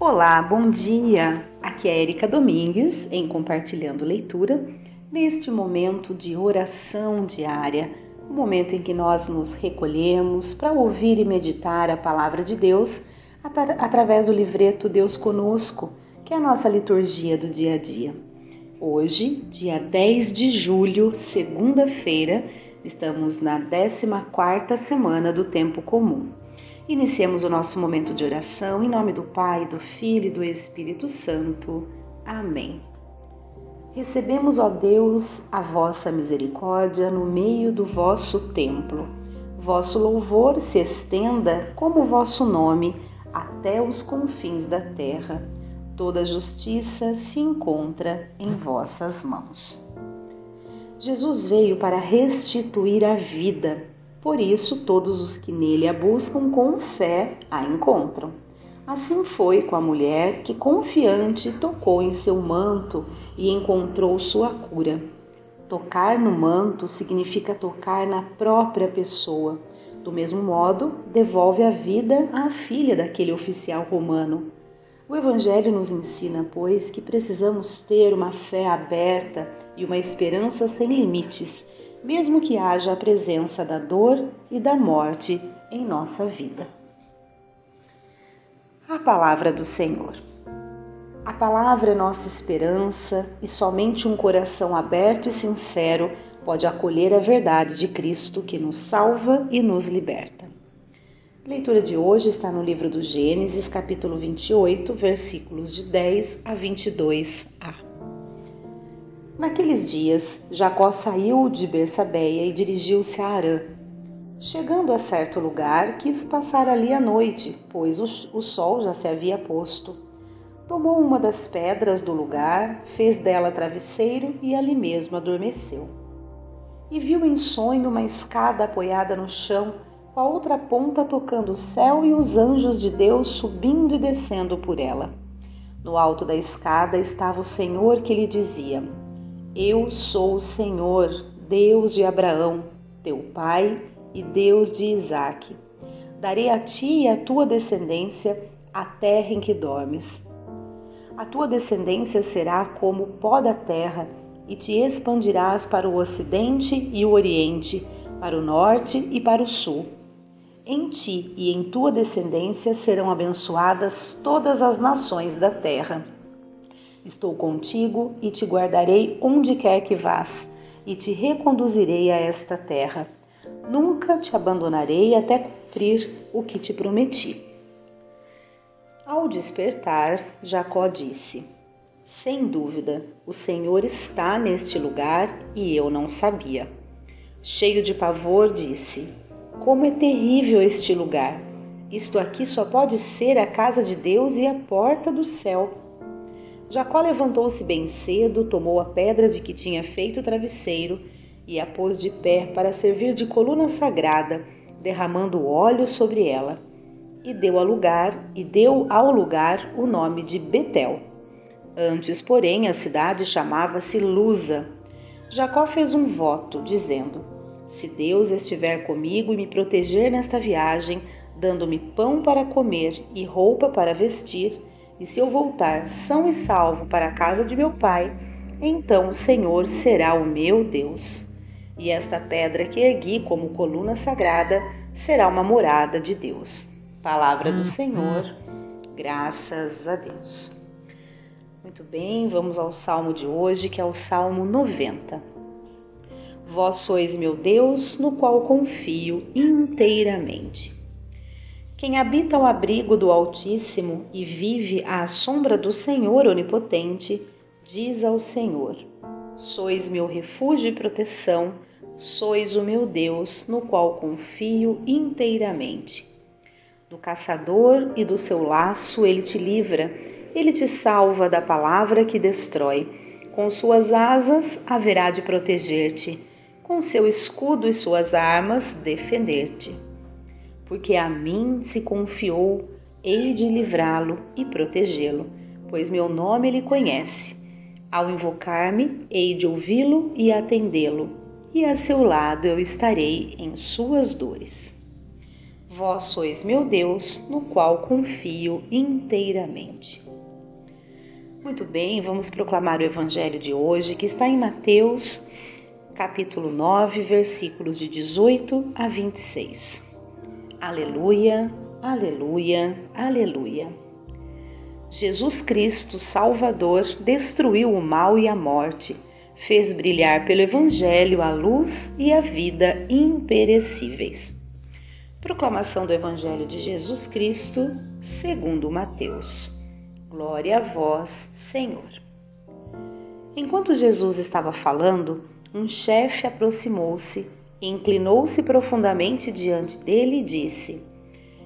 Olá, bom dia! Aqui é Erika Domingues em Compartilhando Leitura, neste momento de oração diária, o momento em que nós nos recolhemos para ouvir e meditar a palavra de Deus através do livreto Deus Conosco, que é a nossa liturgia do dia a dia. Hoje, dia 10 de julho, segunda-feira, estamos na 14ª semana do tempo comum. Iniciemos o nosso momento de oração em nome do Pai, do Filho e do Espírito Santo. Amém. Recebemos, ó Deus, a vossa misericórdia no meio do vosso templo. Vosso louvor se estenda como vosso nome até os confins da terra. Toda justiça se encontra em vossas mãos. Jesus veio para restituir a vida por isso, todos os que nele a buscam com fé a encontram. Assim foi com a mulher que, confiante, tocou em seu manto e encontrou sua cura. Tocar no manto significa tocar na própria pessoa. Do mesmo modo, devolve a vida à filha daquele oficial romano. O Evangelho nos ensina, pois, que precisamos ter uma fé aberta e uma esperança sem limites mesmo que haja a presença da dor e da morte em nossa vida. A palavra do Senhor. A palavra é nossa esperança e somente um coração aberto e sincero pode acolher a verdade de Cristo que nos salva e nos liberta. A leitura de hoje está no livro do Gênesis, capítulo 28, versículos de 10 a 22a. Naqueles dias, Jacó saiu de Bersabeia e dirigiu-se a Arã. Chegando a certo lugar, quis passar ali a noite, pois o, o sol já se havia posto. Tomou uma das pedras do lugar, fez dela travesseiro e ali mesmo adormeceu. E viu em sonho uma escada apoiada no chão, com a outra ponta tocando o céu e os anjos de Deus subindo e descendo por ela. No alto da escada estava o Senhor que lhe dizia: eu sou o Senhor, Deus de Abraão, teu pai, e Deus de Isaque. Darei a ti e à tua descendência a terra em que dormes. A tua descendência será como o pó da terra, e te expandirás para o ocidente e o oriente, para o norte e para o sul. Em ti e em tua descendência serão abençoadas todas as nações da terra. Estou contigo e te guardarei onde quer que vás, e te reconduzirei a esta terra. Nunca te abandonarei até cumprir o que te prometi. Ao despertar, Jacó disse: Sem dúvida, o Senhor está neste lugar e eu não sabia. Cheio de pavor, disse: Como é terrível este lugar! Isto aqui só pode ser a casa de Deus e a porta do céu. Jacó levantou-se bem cedo, tomou a pedra de que tinha feito o travesseiro e a pôs de pé para servir de coluna sagrada, derramando óleo sobre ela. E deu lugar, e deu ao lugar o nome de Betel. Antes, porém, a cidade chamava-se Luza. Jacó fez um voto, dizendo: Se Deus estiver comigo e me proteger nesta viagem, dando-me pão para comer e roupa para vestir, e se eu voltar são e salvo para a casa de meu pai, então o Senhor será o meu Deus. E esta pedra que ergui como coluna sagrada será uma morada de Deus. Palavra do Senhor, graças a Deus. Muito bem, vamos ao salmo de hoje, que é o Salmo 90. Vós sois meu Deus, no qual confio inteiramente. Quem habita ao abrigo do Altíssimo e vive à sombra do Senhor Onipotente, diz ao Senhor: Sois meu refúgio e proteção, sois o meu Deus, no qual confio inteiramente. Do caçador e do seu laço ele te livra, ele te salva da palavra que destrói. Com suas asas haverá de proteger-te, com seu escudo e suas armas defender-te porque a mim se confiou, hei de livrá-lo e protegê-lo, pois meu nome ele conhece. Ao invocar-me, hei de ouvi-lo e atendê-lo, e a seu lado eu estarei em suas dores. Vós sois meu Deus, no qual confio inteiramente. Muito bem, vamos proclamar o evangelho de hoje, que está em Mateus, capítulo 9, versículos de 18 a 26. Aleluia, aleluia, aleluia. Jesus Cristo, Salvador, destruiu o mal e a morte, fez brilhar pelo Evangelho a luz e a vida imperecíveis. Proclamação do Evangelho de Jesus Cristo, segundo Mateus. Glória a vós, Senhor. Enquanto Jesus estava falando, um chefe aproximou-se, inclinou-se profundamente diante dele e disse: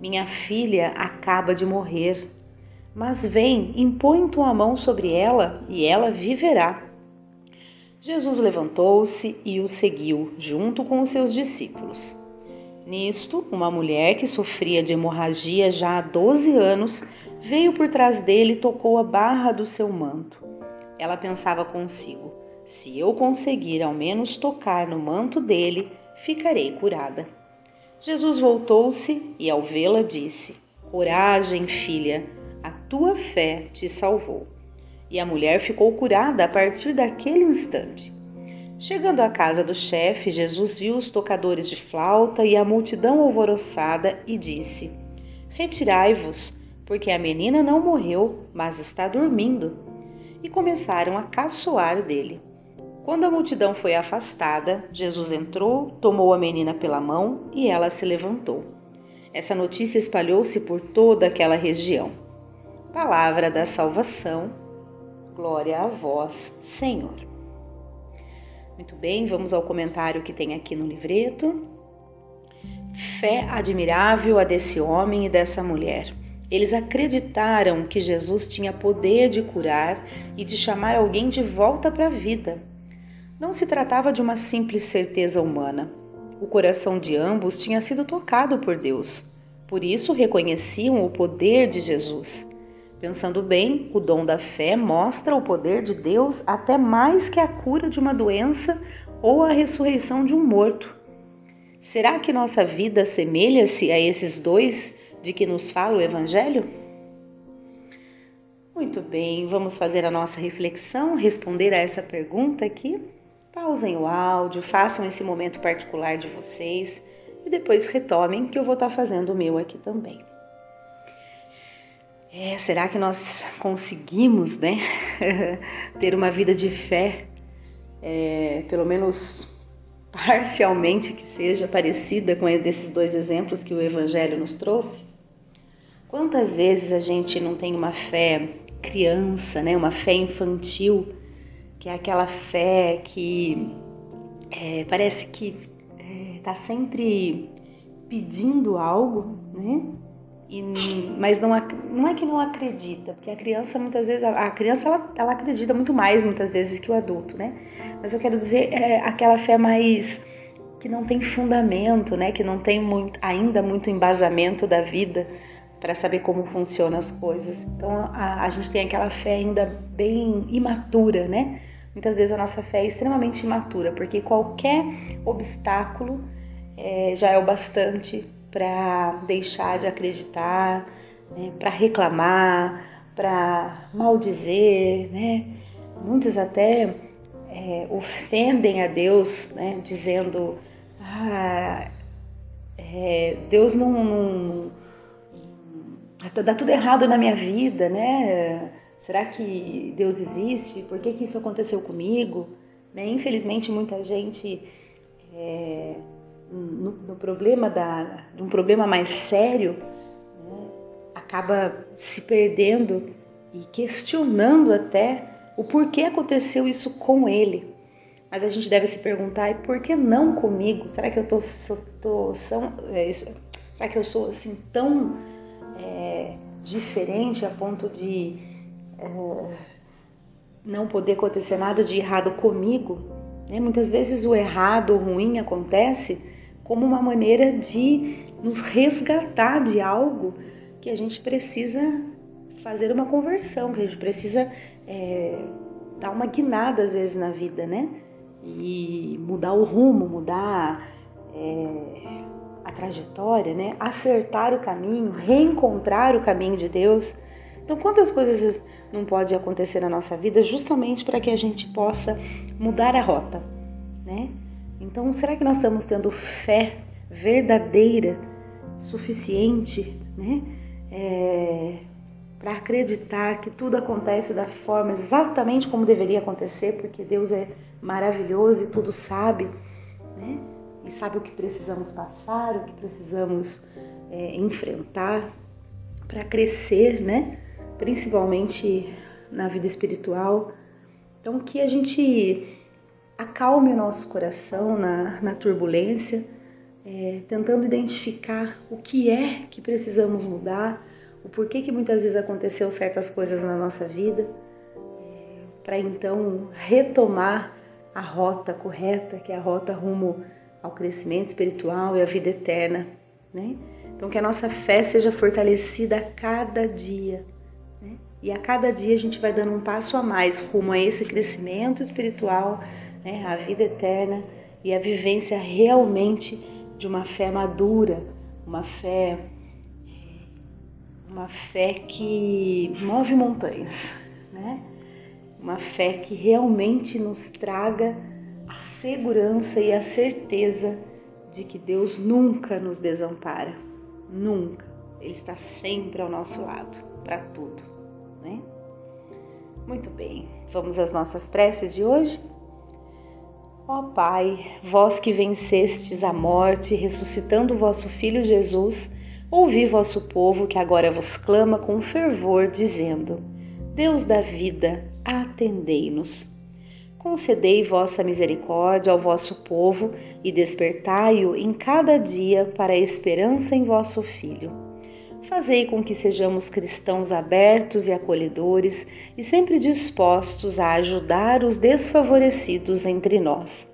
Minha filha acaba de morrer mas vem, impõe tua mão sobre ela e ela viverá. Jesus levantou-se e o seguiu, junto com os seus discípulos. Nisto, uma mulher que sofria de hemorragia já há doze anos veio por trás dele e tocou a barra do seu manto. Ela pensava consigo: se eu conseguir ao menos tocar no manto dele, ficarei curada. Jesus voltou-se e, ao vê-la, disse: Coragem, filha a tua fé te salvou. E a mulher ficou curada a partir daquele instante. Chegando à casa do chefe, Jesus viu os tocadores de flauta e a multidão alvoroçada e disse: Retirai-vos, porque a menina não morreu, mas está dormindo. E começaram a caçoar dele. Quando a multidão foi afastada, Jesus entrou, tomou a menina pela mão e ela se levantou. Essa notícia espalhou-se por toda aquela região. Palavra da salvação. Glória a vós, Senhor. Muito bem, vamos ao comentário que tem aqui no livreto. Fé admirável a desse homem e dessa mulher. Eles acreditaram que Jesus tinha poder de curar e de chamar alguém de volta para a vida. Não se tratava de uma simples certeza humana. O coração de ambos tinha sido tocado por Deus. Por isso reconheciam o poder de Jesus. Pensando bem, o dom da fé mostra o poder de Deus até mais que a cura de uma doença ou a ressurreição de um morto. Será que nossa vida assemelha-se a esses dois de que nos fala o Evangelho? Muito bem, vamos fazer a nossa reflexão, responder a essa pergunta aqui. Pausem o áudio, façam esse momento particular de vocês e depois retomem que eu vou estar fazendo o meu aqui também. É, será que nós conseguimos, né, ter uma vida de fé, é, pelo menos parcialmente que seja parecida com esses dois exemplos que o Evangelho nos trouxe? Quantas vezes a gente não tem uma fé criança, né, uma fé infantil, que é aquela fé que é, parece que está é, sempre pedindo algo, né? E, mas não, não é que não acredita, porque a criança muitas vezes, a criança ela, ela acredita muito mais muitas vezes que o adulto, né? Mas eu quero dizer é aquela fé mais que não tem fundamento, né? Que não tem muito, ainda muito embasamento da vida para saber como funcionam as coisas. Então a, a gente tem aquela fé ainda bem imatura, né? Muitas vezes a nossa fé é extremamente imatura, porque qualquer obstáculo é, já é o bastante para deixar de acreditar, né, para reclamar, para maldizer, né? Muitos até é, ofendem a Deus, né, dizendo: ah, é, Deus não, não, dá tudo errado na minha vida, né? Será que Deus existe? Por que, que isso aconteceu comigo? Né? Infelizmente, muita gente é, no, no problema da, de um problema mais sério, né, acaba se perdendo e questionando até o porquê aconteceu isso com ele. Mas a gente deve se perguntar, e por que não comigo? Será que eu tô, tô são, é, será que eu sou assim tão é, diferente a ponto de é, não poder acontecer nada de errado comigo? Né? Muitas vezes o errado, o ruim acontece como uma maneira de nos resgatar de algo que a gente precisa fazer uma conversão, que a gente precisa é, dar uma guinada às vezes na vida, né? E mudar o rumo, mudar é, trajetória, né? Acertar o caminho, reencontrar o caminho de Deus. Então, quantas coisas não pode acontecer na nossa vida justamente para que a gente possa mudar a rota, né? Então, será que nós estamos tendo fé verdadeira, suficiente, né? É, para acreditar que tudo acontece da forma exatamente como deveria acontecer, porque Deus é maravilhoso e tudo sabe, né? E sabe o que precisamos passar, o que precisamos é, enfrentar para crescer, né? Principalmente na vida espiritual. Então, que a gente acalme o nosso coração na, na turbulência, é, tentando identificar o que é que precisamos mudar o porquê que muitas vezes aconteceu certas coisas na nossa vida, é, para então retomar a rota correta, que é a rota rumo ao crescimento espiritual e à vida eterna, né? Então que a nossa fé seja fortalecida a cada dia? E a cada dia a gente vai dando um passo a mais rumo a esse crescimento espiritual, né? A vida eterna e a vivência realmente de uma fé madura, uma fé uma fé que move montanhas, né? Uma fé que realmente nos traga a segurança e a certeza de que Deus nunca nos desampara, nunca. Ele está sempre ao nosso lado para tudo, né? Muito bem, vamos às nossas preces de hoje? Ó Pai, vós que vencestes a morte, ressuscitando vosso Filho Jesus, Ouvi vosso povo que agora vos clama com fervor, dizendo: Deus da vida, atendei-nos. Concedei vossa misericórdia ao vosso povo e despertai-o em cada dia para a esperança em vosso Filho. Fazei com que sejamos cristãos abertos e acolhedores e sempre dispostos a ajudar os desfavorecidos entre nós.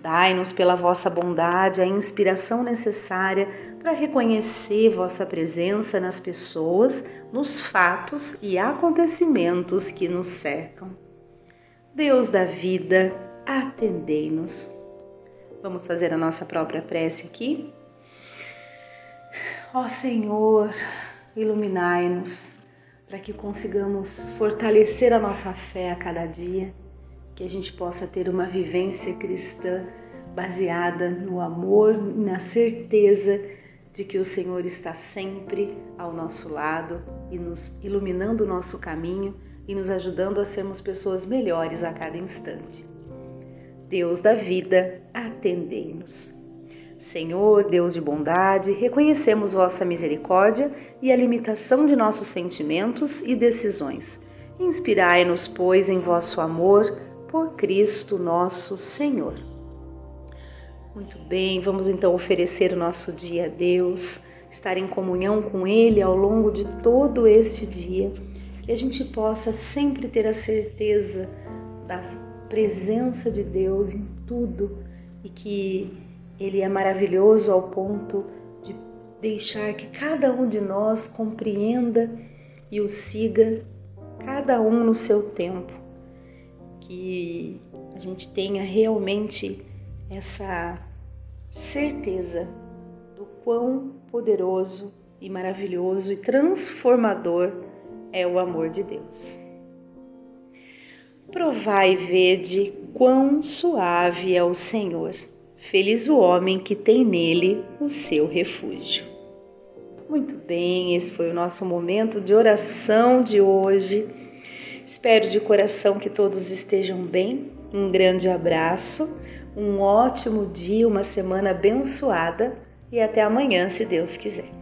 Dai-nos pela vossa bondade a inspiração necessária para reconhecer vossa presença nas pessoas, nos fatos e acontecimentos que nos cercam. Deus da vida, atendei-nos. Vamos fazer a nossa própria prece aqui? Ó Senhor, iluminai-nos para que consigamos fortalecer a nossa fé a cada dia que a gente possa ter uma vivência cristã baseada no amor e na certeza de que o Senhor está sempre ao nosso lado e nos iluminando o nosso caminho e nos ajudando a sermos pessoas melhores a cada instante. Deus da vida, atendei-nos. Senhor, Deus de bondade, reconhecemos vossa misericórdia e a limitação de nossos sentimentos e decisões. Inspirai-nos, pois, em vosso amor por Cristo nosso Senhor. Muito bem, vamos então oferecer o nosso dia a Deus, estar em comunhão com Ele ao longo de todo este dia, que a gente possa sempre ter a certeza da presença de Deus em tudo e que Ele é maravilhoso ao ponto de deixar que cada um de nós compreenda e o siga, cada um no seu tempo que a gente tenha realmente essa certeza do quão poderoso e maravilhoso e transformador é o amor de Deus. Provai e vede quão suave é o Senhor. Feliz o homem que tem nele o seu refúgio. Muito bem, esse foi o nosso momento de oração de hoje. Espero de coração que todos estejam bem. Um grande abraço, um ótimo dia, uma semana abençoada e até amanhã, se Deus quiser.